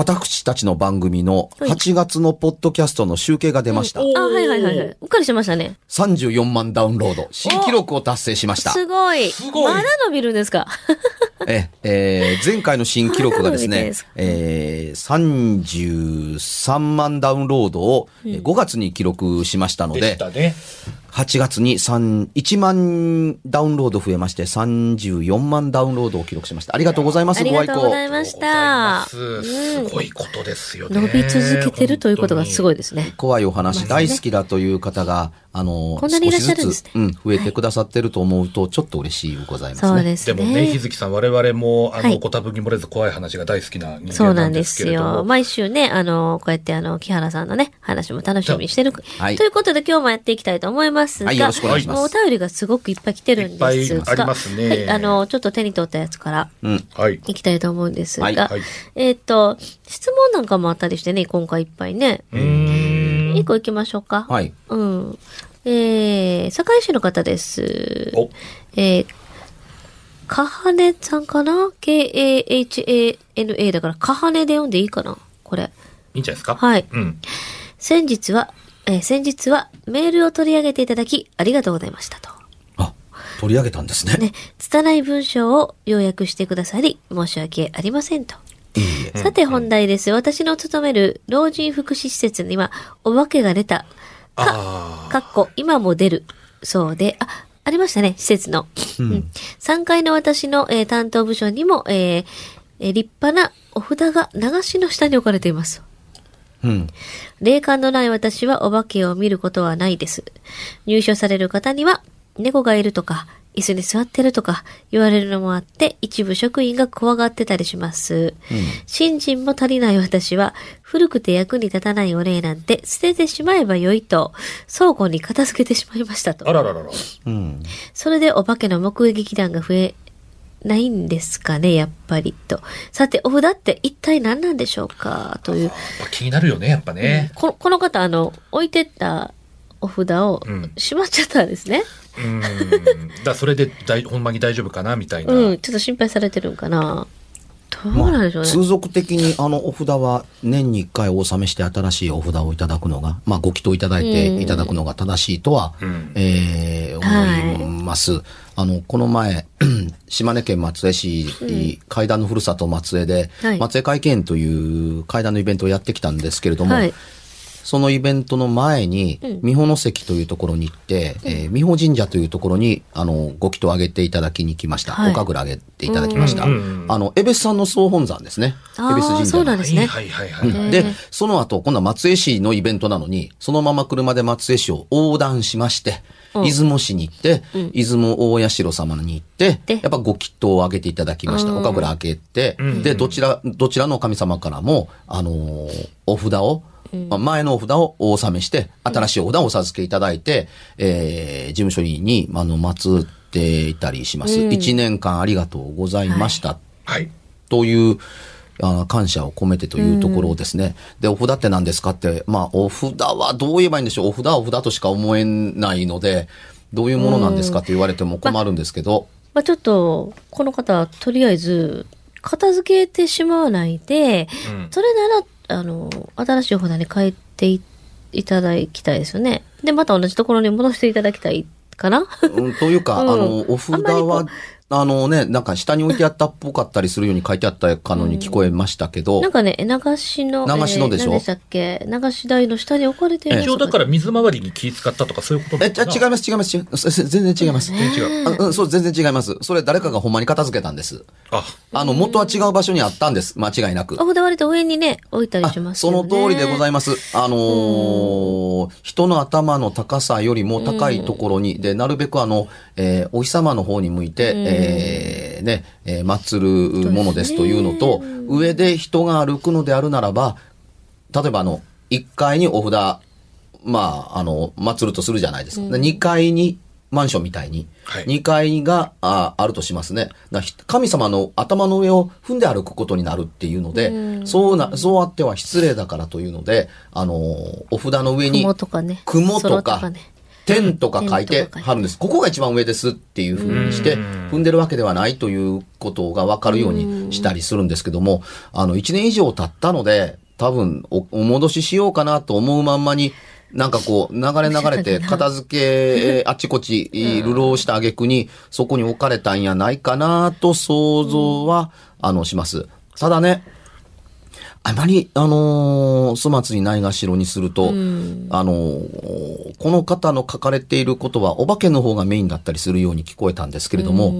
私たちの番組のはい8月のポッドキャストの集計が出ました。あ、はいはいはいはい。うっかりしましたね。34万ダウンロード。新記録を達成しました。すごい。すごいまだ伸びるんですか？え、えー前回の新記録がですねすか、えー、33万ダウンロードをえー5月に記録しましたのでで、したね。8月に3 1万ダウンロード増えまして、34万ダウンロードを記録しました。ありがとうございます、ありご愛顧がとうご。ざいました。すごいことですよね。伸び続けてるということがすごいですね。怖いお話大好きだという方が、あの、こんなにいらっしゃるんですね少しずつ、うん、増えてくださってると思うと、ちょっと嬉しいございますね。そうですね。でもね、日月さん、我々も、あの、はいご多分に漏れず怖い話が大好きな人そうな間なんんでですけれども。すよ。毎週ね、あの、こうやってあの、木原さんのね、話も楽しみにしてる。はいということで今日もやっていきたいと思いますが、はいよろしくお願いしますもうお便りがすごくいっぱい来てるんですが、いっぱいありますねはい、あの、ちょっと手に取ったやつからうん。はい。いきたいと思うんですが、はいはいえっ、と、質問なんかもあったりしてね、今回いっぱいね。うーん。一個行きましょうか。はい。うん。えー、堺市の方です。お、えー、かはねさんかな ?K-A-H-A-N-A だから、かはねで読んでいいかな？これ。いいんじゃないですか？はいうん。先日は、えー先日はメールを取り上げていただき、ありがとうございましたと。あ、取り上げたんですね。ね、拙い文章を要約してくださり、申し訳ありませんと。さて本題です。私の勤める老人福祉施設には、お化けが出た。あかっこ、今も出る。そうで、あ、ありましたね、施設の。うん、3階の私の、えー担当部署にも、えーえー立派なお札が流しの下に置かれています。うん。霊感のない私はお化けを見ることはないです。入所される方には、猫がいるとか、椅子に座ってるとか言われるのもあって、一部職員が怖がってたりします。新人も足りない私は、古くて役に立たないお礼なんて捨ててしまえばよいと、倉庫に片付けてしまいましたとあ。。らららら。うん。それでお化けの目撃談が増えないんですかね、やっぱりと。さて、お札って一体何なんでしょうかという。気になるよね、やっぱね。ここの方、あの、置いてったお札をうんしまっちゃったんですね。うーん。だからそれで大、ほんまに大丈夫かな？みたいな。うん、ちょっと心配されてるんかな。どうなんでしょうね。通俗的にあのお札は年に1回お納めして新しいお札をいただくのが、まあご祈祷いただいていただくのが正しいとは、うんえー思います。あの、この前、島根県松江市、階段のふるさと松江で、はい松江会見という階段のイベントをやってきたんですけれども、はい。そのイベントの前に、うん。美保関というところに行って、えー美保神社というところに、あの、ご祈祷をあげていただきに来ました。はい。お神楽あげていただきました。うん。うん。うん。あの、江別さんの総本山ですね。あー江別神社の。そうなんですね。はいはいはいはい。うん。で、その後、今度は松江市のイベントなのに、そのまま車で松江市を横断しまして、うん。出雲市に行って、出雲大社様に行って、で。やっぱご祈祷をあげていただきました。うん。お神楽あげて、うん。で、どちら、どちらの神様からも、あのーお札を、まあ前のお札をお納めして、新しいお札をお授けいただいて、えー事務所に、あの、祀っていたりします。うん一、年間ありがとうございました。はい。というあ感謝を込めてというところですね。で、お札って何ですかって、まあ、お札はどう言えばいいんでしょう。お札はお札としか思えないので、どういうものなんですかって言われても困るんですけど、まあちょっと、この方はとりあえず、片付けてしまわないで、うんそれなら、あの、新しいお札に変えていいただきたいですよね。で、また同じところに戻していただきたいかなうん、というか、うんあの、お札は、あのね、なんか下に置いてあったっぽかったりするように書いてあったかのに聞こえましたけど、なんかね、流しの、流しのでしょ？えー何でしたっけ？流し台の下に置かれている一応だから水回りに気使ったとかそういうことなえ、のかな？じゃ違います、違います、違います。せ全然違います。全然違う。ん、そう、全然違います。それ誰かがほんまに片付けたんです。あ、あの、元は違う場所にあったんです。間違いなく。お札割と上にね、置いたりあしますね。の通りでございまます。あのー人の頭の高さよりも高いところに、で、なるべくあの、えーお日様の方に向いて、えーね、えー祀るものですというのと、上で人が歩くのであるならば、例えばあの、1階にお札、まあ、あの、祀るとするじゃないですか。で2階に、マンションみたいに、はい2階がああるとしますね。神様の頭の上を踏んで歩くことになるっていうので、そうな、そうあっては失礼だからというので、あの、お札の上に雲とかね。雲と空かね。天とか書いて天とか書いて貼るんです。ここが一番上ですっていう風にして、踏んでるわけではないということがわかるようにしたりするんですけども、あの、1年以上経ったので、多分お、お戻ししようかなと思うまんまに、なんかこう、流れ流れて、片付け、あっちこっち、流浪した挙句に、そこに置かれたんやないかなと想像は、あの、します。ただね、あまり、あのー粗末にないがしろにすると、あのーこの方の書かれていることは、お化けの方がメインだったりするように聞こえたんですけれども、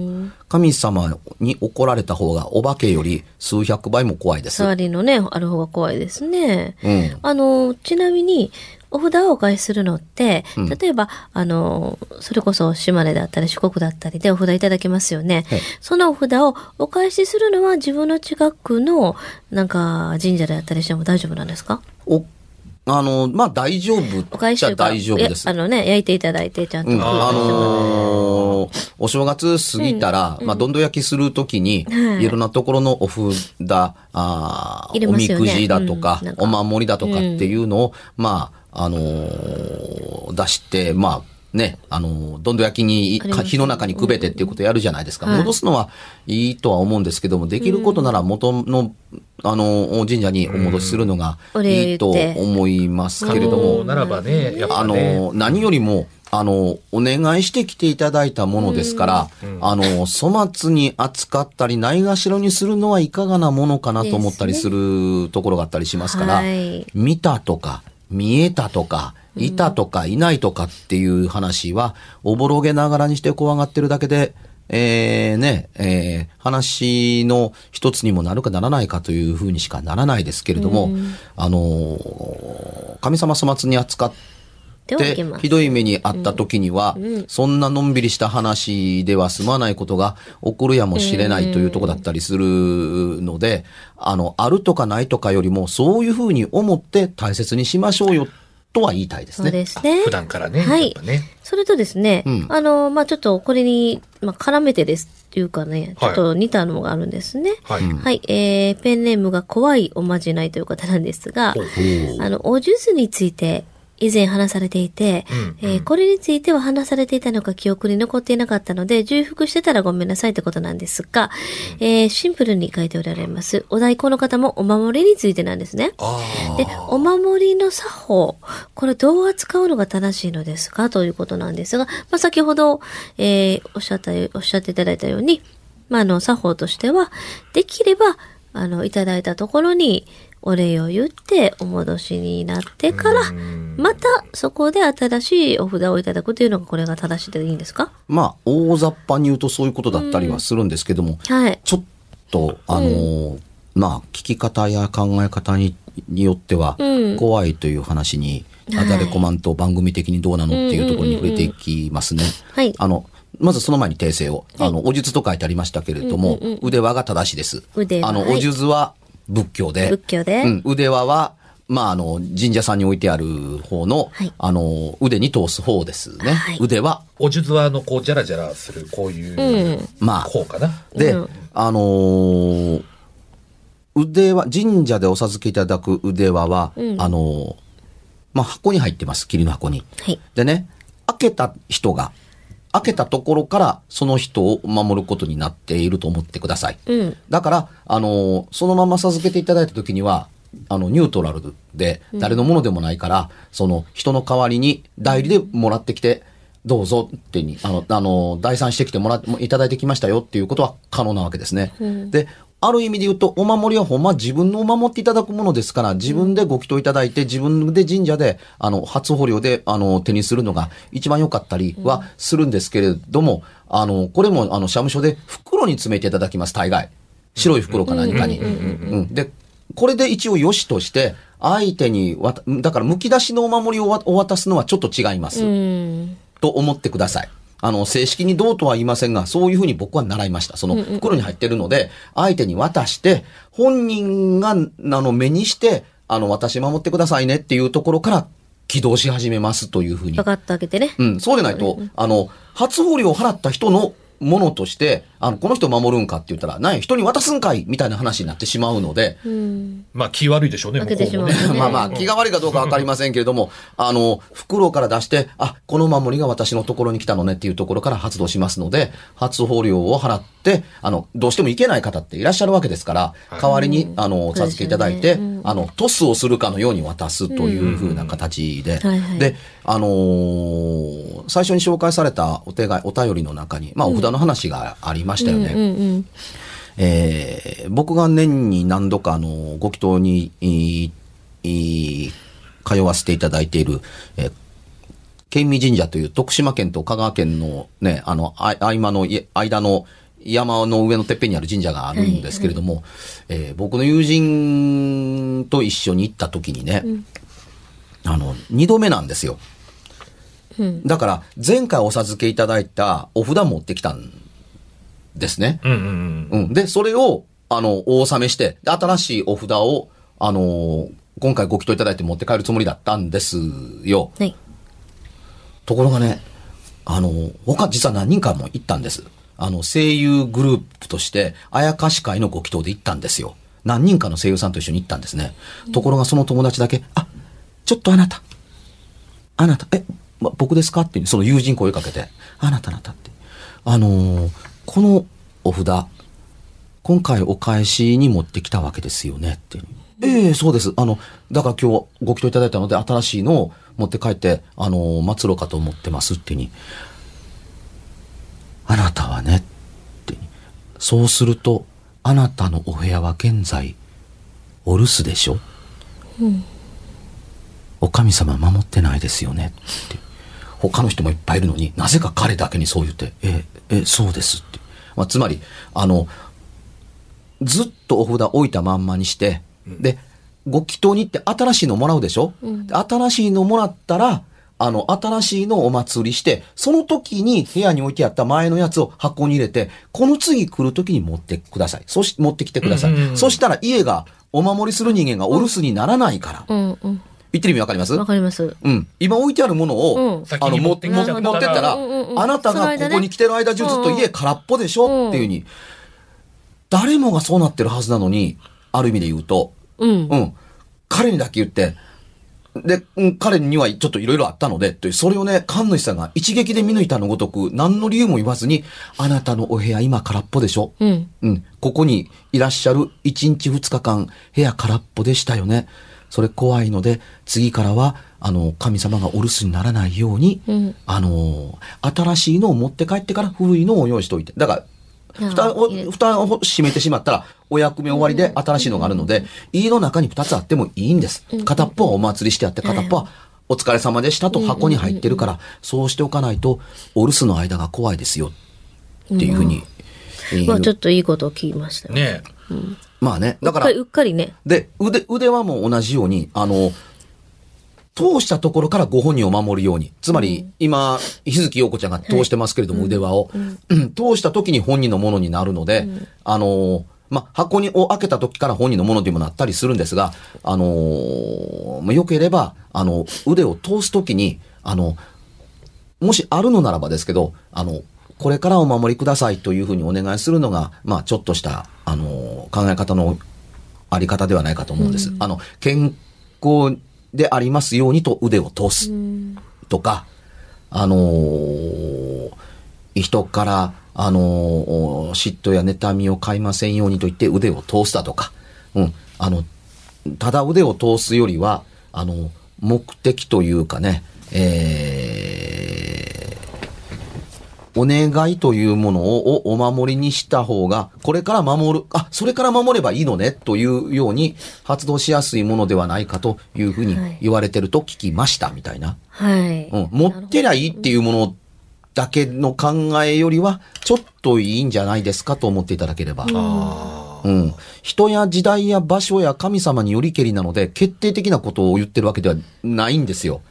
神様に怒られた方がお化けより数百倍も怖いです。触りのね、ある方が怖いですね。うん。あの、ちなみに、お札をお返しするのって、うん。例えば、あの、それこそ島根だったり四国だったりでお札いただけますよね。はい。そのお札をお返しするのは自分の近くの、なんか、神社であったりしても大丈夫なんですか？お、あの、まあ、大丈夫お返しじゃ大丈夫です。あのね、焼いていただいて、ちゃんと。うん、あのーお正月過ぎたら、まあ、どんど焼きするときに、はい。いろんなところのお札、あー入れおみくじだとかお守りだとかっていうのを、まあ、あのー出して、まあ、ね、あのーどんど焼きに、火の中にくべてっていうことをやるじゃないですか。はい戻すのはいいとは思うんですけども、できることなら元の、あのー神社にお戻しするのがいいと思いますけれども、そうならばね、あ。の、何よりも、あの、お願いして来ていただいたものですから、あの、粗末に扱ったり、ないがしろにするのはいかがなものかなと思ったりするところがあったりしますから、はい。見たとか、見えたとか、いたとか、いないとかっていう話は、おぼろげながらにして怖がってるだけで、えー、ね、えー、話の一つにもなるかならないかというふうにしかならないですけれども、あのー神様粗末に扱っではでいけます。ひどい目にあった時には、そんなのんびりした話では済まないことが起こるやもしれないというところだったりするので、あの、あるとかないとかよりも、そういうふうに思って大切にしましょうよ、とは言いたいですそうね。ですね。普段からね、はいね。それとですね、うんあの、まあ、ちょっとこれに、まあ、絡めてですっていうかね、ちょはいっと似たのがあるんですね。はい。はい、えー、ペンネームが怖いおまじないという方なんですがあの、お数珠について以前話されていて、うんえーこれについては話されていたのか記憶に残っていなかったので、重複してたらごめんなさいってことなんですが、えーシンプルに書いておられます。お題この方もお守りについてなんですね。あで、お守りの作法、これどう扱うのが正しいのですか？ということなんですが、まあ、先ほど、えーおっしゃったよ、おっしゃっていただいたように、まあ、あの、作法としては、できれば、あの、いただいたところに、お礼を言って、お戻しになってから、また、そこで新しいお札をいただくというのが、これが正しいでいいんですか？まあ、大雑把に言うとそういうことだったりはするんですけども、はい。ちょっと、あのーまあ、聞き方や考え方にによってはうん、怖いという話に、はいあだれこまんと番組的にどうなのっていうところに触れていきますね。はい。あの、まずその前に訂正を。あの、お術と書いてありましたけれども、うんうんうん。腕輪が正しいです。あの、腕輪はい。お術は仏教で、仏教でうん、腕輪は、まあ、あの、神社さんに置いてある方の、はいあの、腕に通す方ですね。はい腕輪。お数珠は、あの、こう、じゃらじゃらする、こういう、うんまあ、こうかな？で、うんあのー腕輪、神社でお授けいただく腕輪は、うんあの、まあ、箱に入ってます。霧の箱に。はい。でね、開けた人が、開けたところからその人を守ることになっていると思ってください。うん。だから、あの、そのまま授けていただいたときには、あの、ニュートラルで、誰のものでもないから、その、人の代わりに代理でもらってきて、どうぞってに、あの、あの、代参してきてもらって、いただいてきましたよっていうことは可能なわけですね。で、ある意味で言うと、お守りはほんま自分のお守っていただくものですから、自分でご祈祷いただいて、自分で神社で、あの、初捕虜で、あの、手にするのが一番良かったりはするんですけれども、あの、これも、あの、社務所で袋に詰めていただきます、大概。白い袋か何かに。うんで、これで一応良しとして、相手にわた、だから、剥き出しのお守りをわお渡すのはちょっと違います。うん。と思ってください。あの、正式にどうとは言いませんが、そういうふうに僕は習いました。その袋に入ってるので、相手に渡して、本人が、あの、目にして、あの、私守ってくださいねっていうところから起動し始めますというふうにパ。カッと開けてね。うん、そうでないと、あの、初保料を払った人のものとして、あの、この人守るんかって言ったら、何や人に渡すんかいみたいな話になってしまうので、うん。まあ気悪いでしょうね、向こもね。ね。まあまあ、気が悪いかどうかわかりませんけれども、あの、袋から出して、あ、この守りが私のところに来たのねっていうところから発動しますので、初保料を払って、あの、どうしても行けない方っていらっしゃるわけですから、代わりに、あの、お授けいただいて、あの、トスをするかのように渡すというふうな形で、で、あのー最初に紹介されたお手がお便りの中に、まあ、お札の話がありましたよね。うんうんえー僕が年に何度かあのご祈祷にいい通わせていただいている、えー県民神社という徳島県と香川県のね、あの、あ合間のい間の山の上のてっぺんにある神社があるんですけれども、えー僕の友人と一緒に行った時にね、あの、二度目なんですよ。うん。だから、前回お授けいただいたお札持ってきたんですね。うんうんうん。うん。で、それを、あの、お納めして、で新しいお札を、あのー今回ご祈祷いただいて持って帰るつもりだったんですよ。はい。ところがね、あのー他実は何人かも行ったんです。あの、声優グループとして、あやかし会のご祈祷で行ったんですよ。何人かの声優さんと一緒に行ったんですね。ところがその友達だけ、あ、ちょっとあなた、あなた、え、ま、僕ですか？って、その友人声かけて、あなたあなたって。あのーこのお札、今回お返しに持ってきたわけですよねって。ええそうです。あの、だから今日ご祈祷いただいたので、新しいのを持って帰って、あのー、末路かと思ってますってに。あなたはね、って。そうすると、あなたのお部屋は現在、お留守でしょ？お神様守ってないですよねって。他の人もいっぱいいるのになぜか彼だけにそう言って、え、え、そうですって。まあ、つまり、あの、ずっとお札置いたまんまにして、で、ご祈祷に行って新しいのもらうでしょ、で新しいのもらったら、あの、新しいのをお祭りして、その時に部屋に置いてあった前のやつを箱に入れて、この次来る時に持ってください。そし、持ってきてください。うんうんうんそしたら家がお守りする人間がお留守にならないから。うんうん。言ってる意味わかります？わかります。うん。今置いてあるものを、うん先に持ってきちゃったら持ってったら、うんうんうんあなたがここに来てる間中ずっと家空っぽでしょ、っていうふうに、誰もがそうなってるはずなのに、ある意味で言うと、うん。うん。彼にだけ言って、で、うん彼にはちょっといろいろあったので、という、それをね、神主さんが一撃で見抜いたのごとく、何の理由も言わずに、あなたのお部屋今空っぽでしょ？うん。うん。ここにいらっしゃる1日2日間、部屋空っぽでしたよね。それ怖いので、次からは、あの、神様がお留守にならないように、うんあの、新しいのを持って帰ってから古いのを用意しておいて。だから、蓋を、蓋を閉めてしまったら、お役目終わりで新しいのがあるので、家の中に2つあってもいいんです。片っぽはお祭りしてあって、片っぽはお疲れ様でしたと箱に入ってるから、そうしておかないと、お留守の間が怖いですよ。っていうふうに。えーまあちょっといいことを聞きましたよ。ねまあね。だからうっかり、、ね。で、腕、腕はもう同じように、あの、通したところからご本人を守るように。つまり、今、日月陽子ちゃんが通してますけれども、腕輪を、通した時に本人のものになるので、あの、まあ、箱にを開けた時から本人のものにもなったりするんですが、あのーまあよければ、あの、腕を通す時に、あの、もしあるのならばですけど、あの、これからお守りくださいというふうにお願いするのが、まあ、ちょっとした、あの、考え方のあり方ではないかと思うんです。あの、健康でありますようにと腕を通す。とか、あのー人から、あのー嫉妬や妬みを買いませんようにと言って腕を通すだとか、うん、あの、ただ腕を通すよりは、あの、目的というかね、えー、お願いというものをお守りにした方が、これから守る、あ、それから守ればいいのね、というように発動しやすいものではないかというふうにはい言われてると聞きました、みたいな。はい。うん、持ってりゃいいっていうものだけの考えよりは、ちょっといいんじゃないですかと思っていただければ。あうん。人や時代や場所や神様によりけりなので、決定的なことを言ってるわけではないんですよ。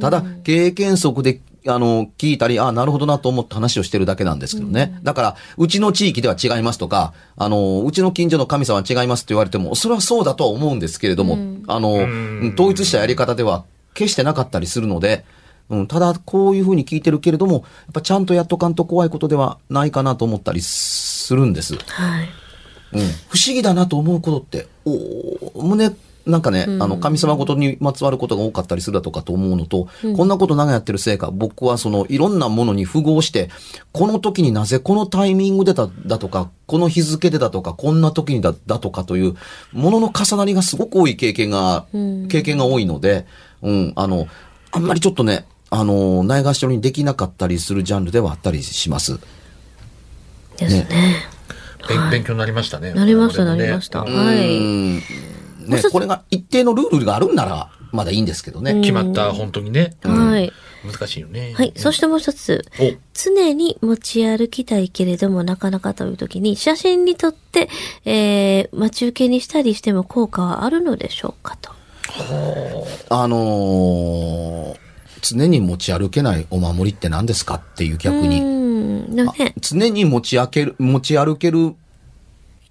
ただ、経験則で、あの、聞いたり、あなるほどなと思って話をしてるだけなんですけどね。だから、うちの地域では違いますとか、あの、うちの近所の神様は違いますって言われても、それはそうだとは思うんですけれども、あの、ん統一したやり方では決してなかったりするので、うん、ただ、こういうふうに聞いてるけれども、やっぱちゃんとやっとかんと怖いことではないかなと思ったりするんです。はい。うん、不思議だなと思うことって、おおむね、なんかね、あの、神様ごとにまつわることが多かったりするだとかと思うのと、こんなこと長くやってるせいか、僕はその、いろんなものに符合して、この時になぜこのタイミングでだだとか、この日付でだとか、こんな時にだだとかという、ものの重なりがすごく多い経験が、経験が多いので、うん、あの、あんまりちょっとね、あの、ないがしろにできなかったりするジャンルではあったりします。ですね。ー勉勉強になりましたね。なりました、なりました。うんはい。ねこれが一定のルールがあるんなら、まだいいんですけどね。決まった、本当にね。はい。難しいよね。はい。そしてもう一つ。お、常に持ち歩きたいけれどもなかなかという時に写真に撮って、えー、待ち受けにしたりしても効果はあるのでしょうかと。あのー常に持ち歩けないお守りって何ですかっていう逆うに。ん。でもね。常に持ち歩ける、持ち歩ける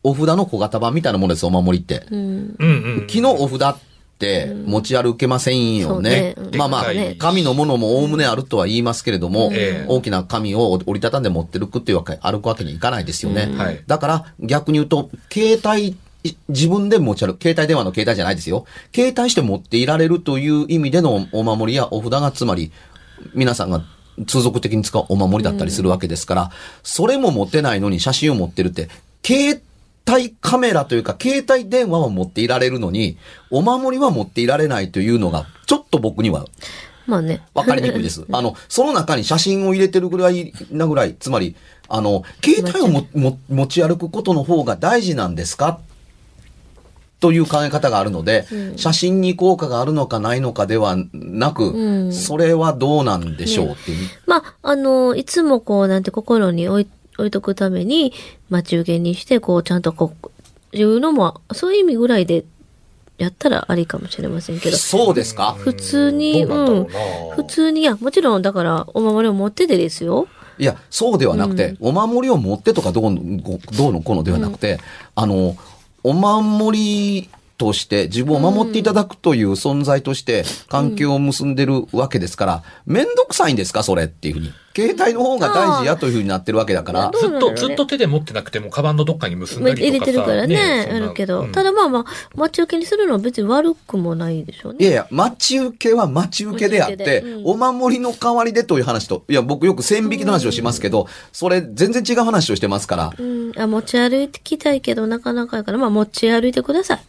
お札の小型版みたいなものです、お守りって。うん。うんうん。木のお札って持ち歩けませんよね。そうねまあまあでっかい、紙のものもおおむねあるとは言いますけれども、ええ大きな紙を折りたたんで持ってるくっていうわけ、歩くわけにいかないですよね。はいだから逆に言うと、携帯、自分で持ち歩く、携帯電話の携帯じゃないですよ。携帯して持っていられるという意味でのお守りやお札がつまり、皆さんが通俗的に使うお守りだったりするわけですから、それも持ってないのに写真を持ってるって、携帯カメラというか、携帯電話は持っていられるのに、お守りは持っていられないというのが、ちょっと僕にはまあね。わかりにくいです。あの、その中に写真を入れてるぐらいなぐらい、つまり、あの、携帯をもも持ち歩くことの方が大事なんですか？という考え方があるので、写真に効果があるのかないのかではなく、うんそれはどうなんでしょうっていう。まあ、あの、いつもこう、なんて心に置い置いとくために、待ち受けにして、こう、ちゃんとこう、いうのも、そういう意味ぐらいで、やったらありかもしれませんけど、そうですか？普通に、どうなん。普通に、いや、もちろん、だから、お守りを持っててですよ。いや、そうではなくて、お守りを持ってとかどうの、どうのこうのではなくて、あの、お守りとして自分を守っていただくという存在として関係を結んでるわけですから、めんどくさいんですかそれっていうふうに。携帯の方が大事やというふうになってるわけだからど、ずっと、ずっと手で持ってなくても、カバンのどっかに結んだりとかさ。入れてるからね、あるけど。うんただまあまあ、待ち受けにするのは別に悪くもないでしょうね。いやいや、待ち受けは待ち受けであって、お守りの代わりでという話と、いや、僕よく線引きの話をしますけど、それ全然違う話をしてますから、うん。あ、持ち歩いてきたいけど、なかなかやから、まあ持ち歩いてください。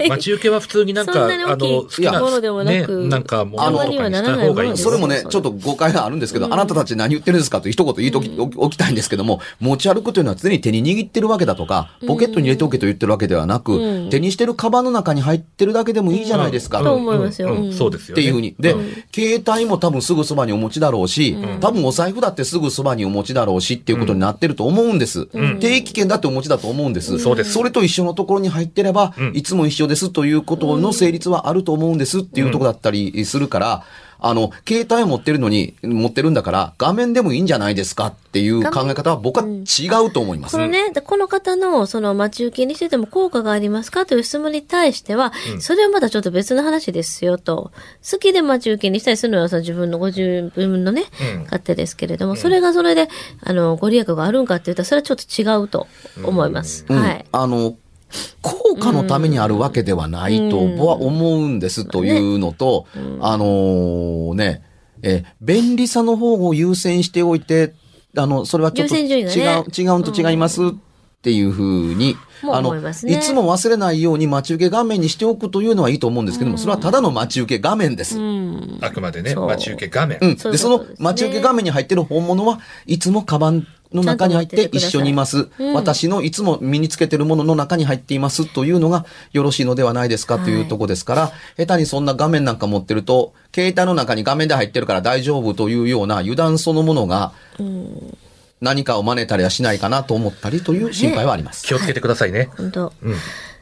うん。待ち受けは普通になんか、あの、好きな、ものでもなくね、なんか、ものとかにした方がいいあのそれもね、ちょっと誤解があるんですけど、あなたたち何言ってるんですかと一言言いとき、おおきたいんですけども、持ち歩くというのは常に手に握ってるわけだとか、ポケットに入れておけと言ってるわけではなく、うん。手にしてるカバンの中に入ってるだけでもいいじゃないですか。とっ思いますよ。そうですよね。ていうふうに。で、携帯も多分すぐそばにお持ちだろうし、多分お財布だってすぐそばにお持ちだろうしっていうことになってると思うんです。定期券だってお持ちだと思うんです。そうです。それと一緒のところに入ってれば、いつも一緒ですということの成立はあると思うんですっていうところだったりするから、あの、携帯を持ってるのに、持ってるんだから、画面でもいいんじゃないですかっていう考え方は僕は違うと思います。このね、でこの方の、その、待ち受けにしてても効果がありますかという質問に対しては、それはまだちょっと別の話ですよと。好きで待ち受けにしたりするのはさ、自分のご自分のね、うん勝手ですけれども、それがそれで、あの、ご利益があるんかって言ったら、それはちょっと違うと思います。うんはい。あの、効果のためにあるわけではないとは思うんですというのと、あのーね、えー便利さの方を優先しておいて、あの、それはちょっと優先順位がね違う、違うと違いますっていうふうに、もうあの、思いますねいつも忘れないように待ち受け画面にしておくというのはいいと思うんですけども、それはただの待ち受け画面です。うん。あくまでね、待ち受け画面。うん。で、その待ち受け画面に入ってる本物はいつもカバンの中に入って一緒にいます。うん私のいつも身につけてるものの中に入っていますというのがよろしいのではないですかというところですから、下手にそんな画面なんか持ってると、携帯の中に画面で入ってるから大丈夫というような油断そのものが、何かを真似たりはしないかなと思ったりという心配はあります。気をつけてくださいね。本当。うん。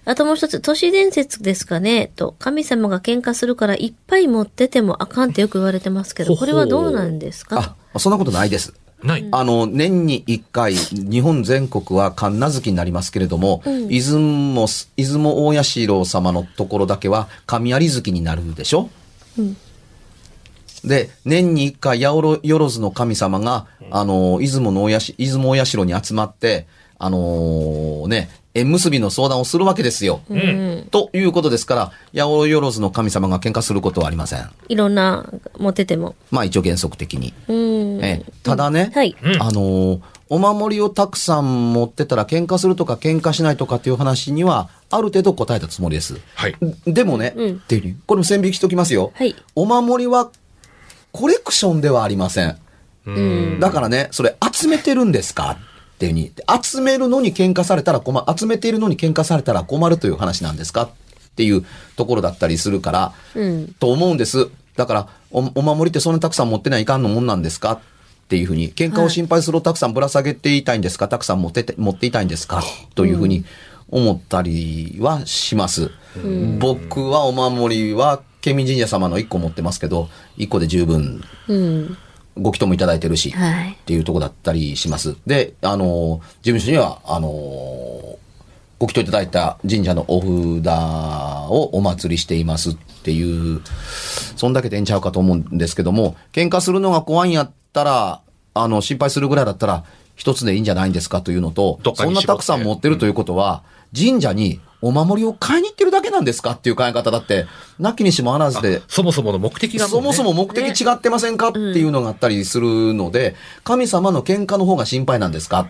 あともう一つ、都市伝説ですかねと、神様が喧嘩するからいっぱい持っててもあかんってよく言われてますけど、ほほこれはどうなんですか？あ、そんなことないです。ない。あの、年に一回、日本全国は神無月になりますけれども、出雲、出雲大社様のところだけは神有月になるでしょ？うんで、年に一回、八百万の神様が、あの、出雲の大社、出雲大社に集まって、あのね、縁結びの相談をするわけですよ。うん。ということですから、八百万の神様が喧嘩することはありません。いろんな、持ってても。まあ一応原則的に。うん。ええただね、はい。うんあのーお守りをたくさん持ってたら喧嘩するとか喧嘩しないとかっていう話には、ある程度答えたつもりです。はい。でもね、うんっていうこれも線引きしておきますよ。はい。お守りはコレクションではありません。うん。だからね、それ集めてるんですかっていうふうに。集めるのに喧嘩されたら困る。集めているのに喧嘩されたら困るという話なんですかっていうところだったりするから、うん。と思うんです。だから、おお守りってそんなたくさん持ってないかんのもんなんですか？っていうふうに、喧嘩を心配するをたくさんぶら下げていたいんですか？たくさん持ってて、持っていたいんですか？というふうに思ったりはします。僕はお守りは、ケミ神社様の1個持ってますけど、1個で十分うん。ご祈祷もいただいてるし、はいっていうところだったりします。で、あの、事務所には、あの、ご祈祷いただいた神社のお札をお祭りしていますっていう、そんだけでええんちゃうかと思うんですけども、喧嘩するのが怖いんやったら、あの、心配するぐらいだったら、一つでいいんじゃないんですかというのとそんなたくさん持ってるということは、神社にお守りを買いに行ってるだけなんですかっていう考え方だって、なきにしもあらずで、そもそもの目的がそもそも目的違ってませんかっていうのがあったりするので、神様の喧嘩の方が心配なんですか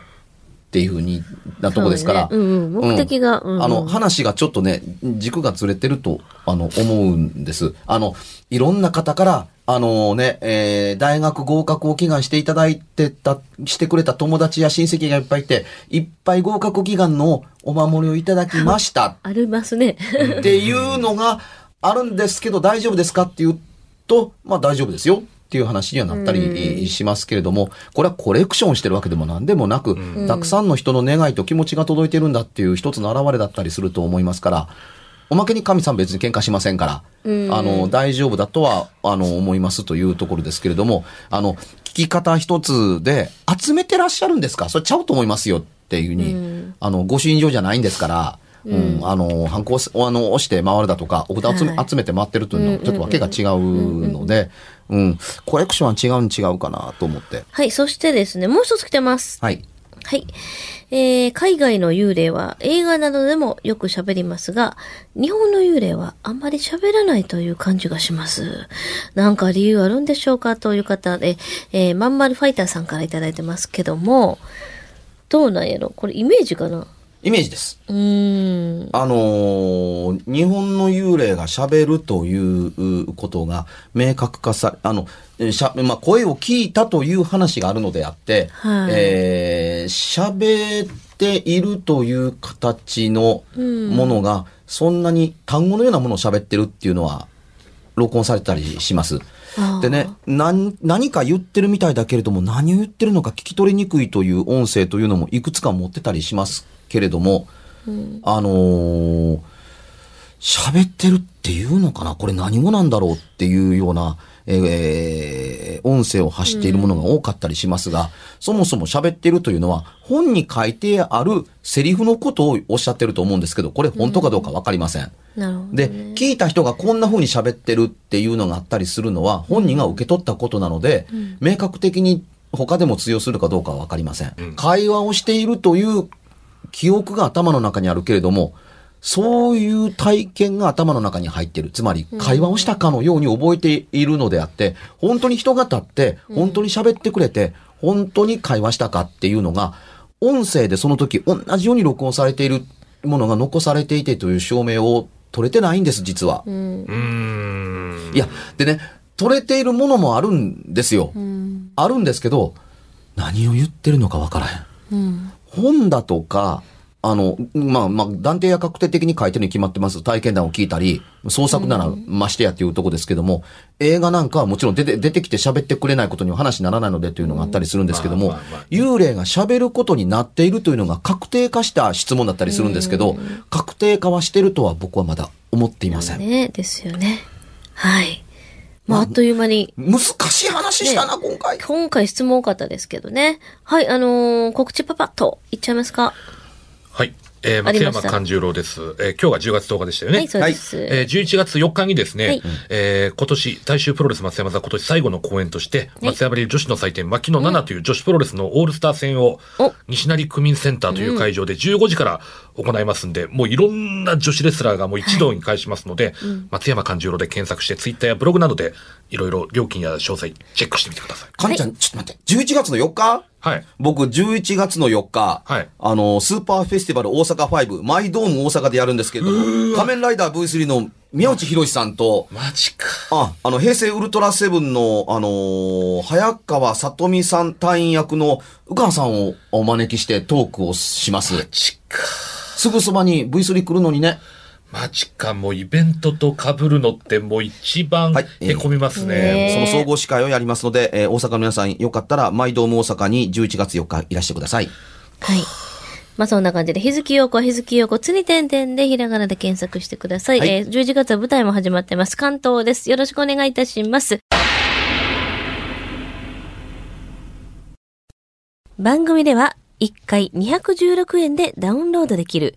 っていうふうになとこですから。ねうんうん目的がうんうんあの、話がちょっとね、軸がずれてると、あの、思うんです。あの、いろんな方から、あのね、えー大学合格を祈願していただいてた、してくれた友達や親戚がいっぱいいて、いっぱい合格祈願のお守りをいただきました。ありますね。っていうのがあるんですけど大丈夫ですかっていうと、まあ大丈夫ですよっていう話にはなったりしますけれども、これはコレクションしてるわけでも何でもなく、たくさんの人の願いと気持ちが届いてるんだっていう一つの表れだったりすると思いますから、おまけに神さん別に喧嘩しませんから、うん。あの、大丈夫だとは、あの、思いますというところですけれども、あの、聞き方一つで、集めてらっしゃるんですか？それちゃうと思いますよっていうふうに、あの、ご朱印状じゃないんですから、うん、あの、ハンコをすあの、押して回るだとか、お札を集め,、はい集めて回ってるというのは、ちょっとわけが違うので、うん、コレクションは違うん違うかなと思って。はい。そしてですね、もう一つ来てます。はい。はい。えー、海外の幽霊は映画などでもよく喋りますが、日本の幽霊はあんまり喋らないという感じがします。なんか理由あるんでしょうかという方で、えー、まんまるファイターさんからいただいてますけども、どうなんやろ？これイメージかな？イメージです。あのー日本の幽霊が喋るということが明確化され、あの、えしゃ、まあ、声を聞いたという話があるのであって、はいえー喋っているという形のものが、そんなに単語のようなものを喋ってるっていうのは、録音されたりします。でね、何、何か言ってるみたいだけれども、何を言ってるのか聞き取りにくいという音声というのもいくつか持ってたりしますけれども、あのー喋ってるっていうのかな？これ何語なんだろうっていうような、えー音声を発しているものが多かったりしますが、そもそも喋ってるというのは、本に書いてあるセリフのことをおっしゃってると思うんですけど、これ本当かどうかわかりません。なるほど、ね。で、聞いた人がこんな風に喋ってるっていうのがあったりするのは、本人が受け取ったことなので、明確的に他でも通用するかどうかはわかりません。会話をしているという記憶が頭の中にあるけれども、そういう体験が頭の中に入ってる。つまり、会話をしたかのように覚えているのであって、本当に人が立って、本当に喋ってくれて、本当に会話したかっていうのが、音声でその時同じように録音されているものが残されていてという証明を取れてないんです、実は。うーん。いや、でね、取れているものもあるんですよ。あるんですけど、何を言ってるのかわからへん。本だとか、あの、まあまあ、断定や確定的に書いてるに決まってます。体験談を聞いたり、創作ならましてやっていうとこですけども、映画なんかはもちろん出て、出てきて喋ってくれないことには話にならないのでというのがあったりするんですけども幽霊が喋ることになっているというのが確定化した質問だったりするんですけど、確定化はしてるとは僕はまだ思っていません。ね、ですよね。はい。まあ、あっという間に、難しい話したな、今回。今回質問多かったですけどね。はい、あのー告知パパッといっちゃいますかはい。えー、あ松山勘十郎です。えー今日が10月10日でしたよね。はい、そうです。えー11月4日にですね、はいえー今年、大衆プロレス松山座今年最後の公演として、松山流女子の祭典、牧野奈々という女子プロレスのオールスター戦をお、西成区民センターという会場で15時から行いますんで、もういろんな女子レスラーがもう一堂に会しますので、松山勘十郎で検索して、ツイッターやブログなどで、いろいろ料金や詳細チェックしてみてください。かんちゃん、ちょっと待って。11月の4日？はい。僕、11月の4日、はいあの、スーパーフェスティバル大阪5、マイドーム大阪でやるんですけれども、仮面ライダー V3 の宮内博さんと、マジか。あ、あの、平成ウルトラセブンの、あのー早川さとみさん隊員役の、うかんさんをお招きしてトークをします。マジか。すぐそばに V3 来るのにね。マジか、もうイベントと被るのってもう一番はいへこみますね。ねその総合司会をやりますので、えー大阪の皆さんよかったら、マイドーム大阪に11月4日いらしてください。はい。まあそんな感じで、日月陽子は日月陽子、つに点々でひらがなで検索してください。はいえー11月は舞台も始まってます。関東です。よろしくお願いいたします。番組では1回216円でダウンロードできる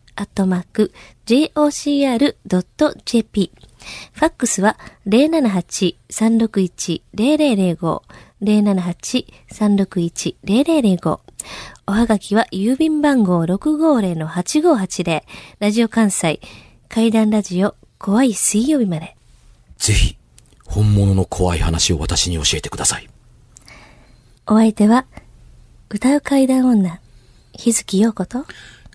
アットマーク、jocr.jp。ファックスは078-361-0005、078-361-0005。おはがきは郵便番号650-8580、ラジオ関西、階段ラジオ、怖い水曜日まで。ぜひ、本物の怖い話を私に教えてください。お相手は、歌う階段女、日月陽子と、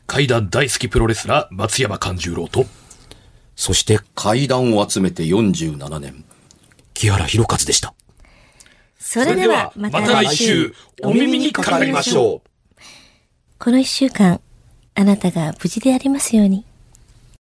階段大好きプロレスラー、松山勘十郎と、そして階段を集めて47年、木原博一でした。それではまた来週、お耳にかかりましょう。この一週間、あなたが無事でありますように。